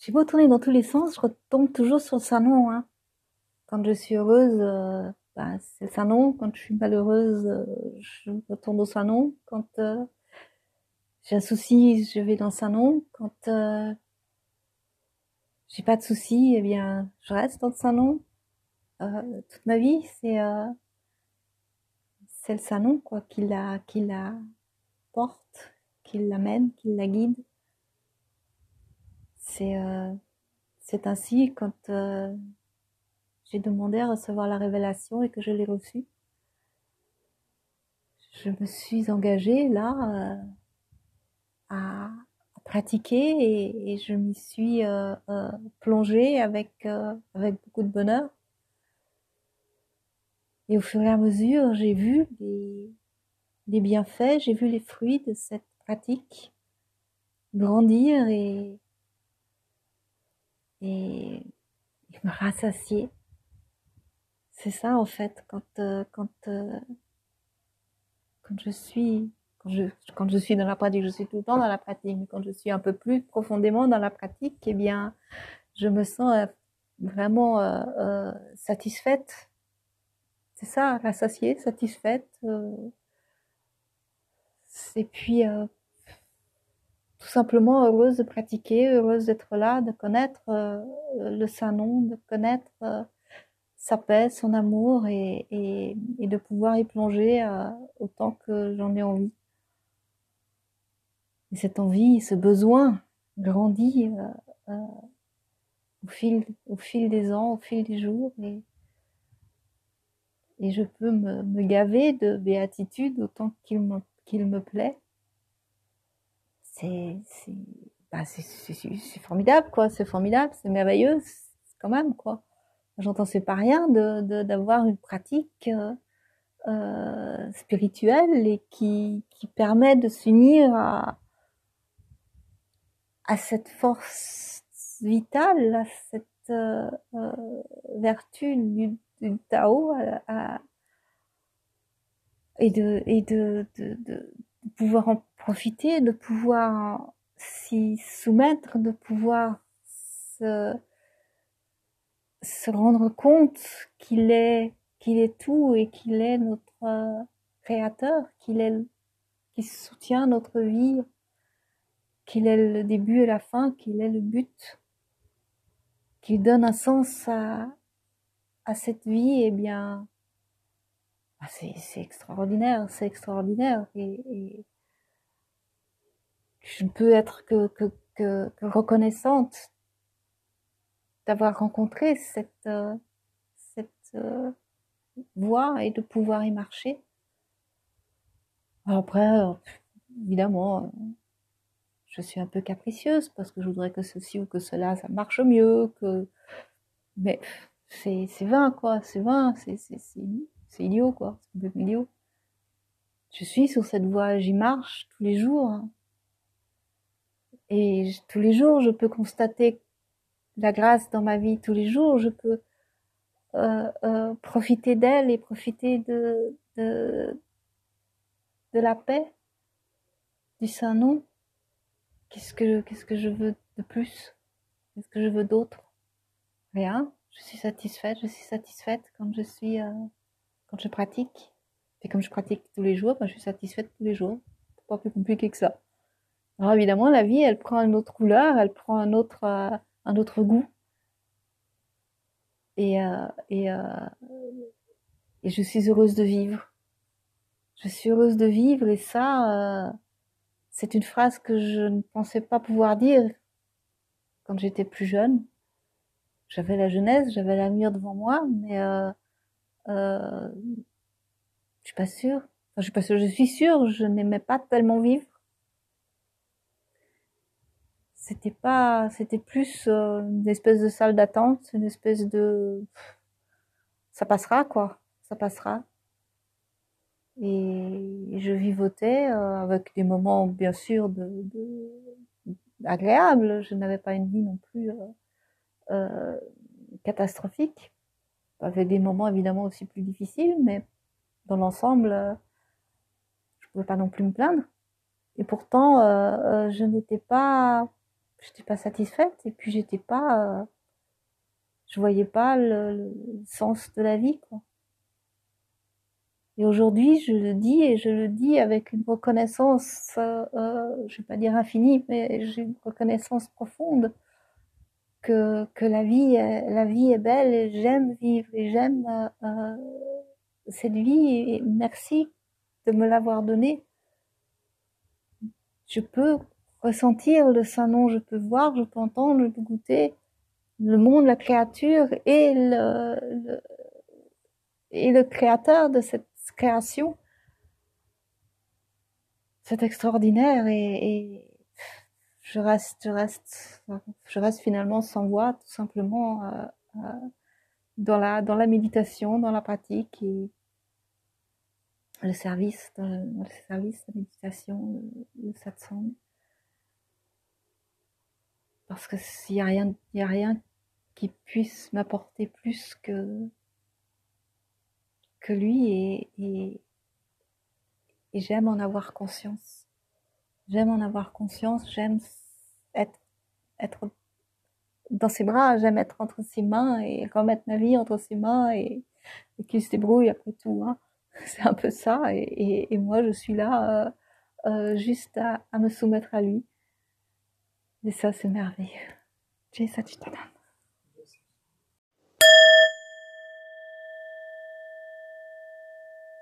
J'ai beau tourner dans tous les sens, je retombe toujours sur le salon. Hein. Quand je suis heureuse, euh, bah, c'est le. Quand je suis malheureuse, euh, je retourne au salon. Quand euh, j'ai un souci, je vais dans le salon. Quand j'ai pas de souci, eh bien, je reste dans le salon. toute ma vie, c'est le salon quoi qui la qui la porte, qui l'amène, qui la guide. C'est euh, ainsi quand euh, j'ai demandé à recevoir la révélation et que je l'ai reçue. Je me suis engagée là euh, à, pratiquer et, et je m'y suis plongée avec avec beaucoup de bonheur. Et au fur et à mesure, j'ai vu les, les bienfaits, j'ai vu les fruits de cette pratique grandir et, et, me rassasier. C'est ça en fait quand euh, quand euh, quand je suis quand je quand je suis dans la pratique, je suis tout le temps dans la pratique, mais quand je suis un peu plus profondément dans la pratique, eh bien je me sens euh, vraiment satisfaite. C'est ça, rassasiée, satisfaite. et puis tout simplement heureuse de pratiquer, heureuse d'être là, de connaître euh, le Saint-Nom, de connaître euh, sa paix, son amour et, de pouvoir y plonger euh, autant que j'en ai envie. Et cette envie, ce besoin grandit au, fil, des ans, au fil des jours et, je peux me, gaver de béatitude autant qu'il me plaît c'est bah formidable quoi. C'est formidable c'est merveilleux quand même quoi. J'entends c'est pas rien de d'avoir une pratique euh, euh, spirituelle et qui qui permet de s'unir à à cette force vitale à cette euh, vertu du, Tao et de et de, de, de pouvoir en profiter, de pouvoir s'y soumettre, de pouvoir se, se rendre compte qu'il est, qu'il est tout et qu'il est notre créateur, qu'il est, qui soutient notre vie, qu'il est le début et la fin, qu'il est le but, qu'il donne un sens à, à cette vie, eh bien, ah, c'est extraordinaire, c'est extraordinaire. Et, je ne peux être que, que, que, reconnaissante d'avoir rencontré cette, euh, cette euh, voie et de pouvoir y marcher. Après, euh, évidemment, je suis un peu capricieuse parce que je voudrais que ceci ou que cela, ça marche mieux, que, mais c'est, vain, quoi, c'est vain, c'est, idiot, quoi, c'est peu idiot. Je suis sur cette voie, j'y marche tous les jours. Hein. Et tous les jours, je peux constater la grâce dans ma vie. Tous les jours, je peux euh, euh, profiter d'elle et profiter de, de, de la paix, du Saint-Nom. Qu'est-ce que, qu'est-ce que je veux de plus? Qu'est-ce que je veux d'autre? Rien. Je suis satisfaite. Je suis satisfaite quand je suis, euh, quand je pratique. Et comme je pratique tous les jours, ben, je suis satisfaite tous les jours. C'est pas plus compliqué que ça. Alors évidemment, la vie, elle prend une autre couleur, elle prend un autre, euh, un autre goût. Et, euh, et, euh, et je suis heureuse de vivre. Je suis heureuse de vivre et ça, euh, c'est une phrase que je ne pensais pas pouvoir dire quand j'étais plus jeune. J'avais la jeunesse, j'avais l'avenir devant moi, mais euh, je suis pas sûre. Je suis pas sûre, je suis sûre, je n'aimais pas tellement vivre c'était pas, c'était plus euh, une espèce de salle d'attente, une espèce de, ça passera quoi, ça passera. Et je vivotais euh, avec des moments bien sûr de, de agréables. Je n'avais pas une vie non plus euh, euh, catastrophique, avec des moments évidemment aussi plus difficiles, mais dans l'ensemble, je pouvais pas non plus me plaindre. Et pourtant, je n'étais pas j'étais pas satisfaite et puis j'étais pas, euh, je voyais pas le, le, sens de la vie, quoi. Et aujourd'hui, je le dis et je le dis avec une reconnaissance, euh, euh je vais pas dire infinie, mais j'ai une reconnaissance profonde que que la vie, est, la vie est belle et j'aime vivre et j'aime euh, euh cette vie et merci de me l'avoir donnée. Je peux ressentir le Saint-Nom, je peux voir, je peux entendre, je peux goûter le monde, la créature et le, le et le créateur de cette création. C'est extraordinaire et, et, je reste, je reste, je reste finalement sans voix, tout simplement euh, euh, dans la dans la méditation, dans la pratique et le service, le service de méditation, le, le satsang. Parce que s'il y a rien, il a rien qui puisse m'apporter plus que que lui et, et, et j'aime en avoir conscience. J'aime en avoir conscience, j'aime être, être dans ses bras, j'aime être entre ses mains et remettre ma vie entre ses mains et, qu'il se débrouille après tout. Hein. C'est un peu ça et, et, et, moi je suis là euh, euh, juste à, à, me soumettre à lui. Et ça c'est merveilleux. Jai Satchitananda.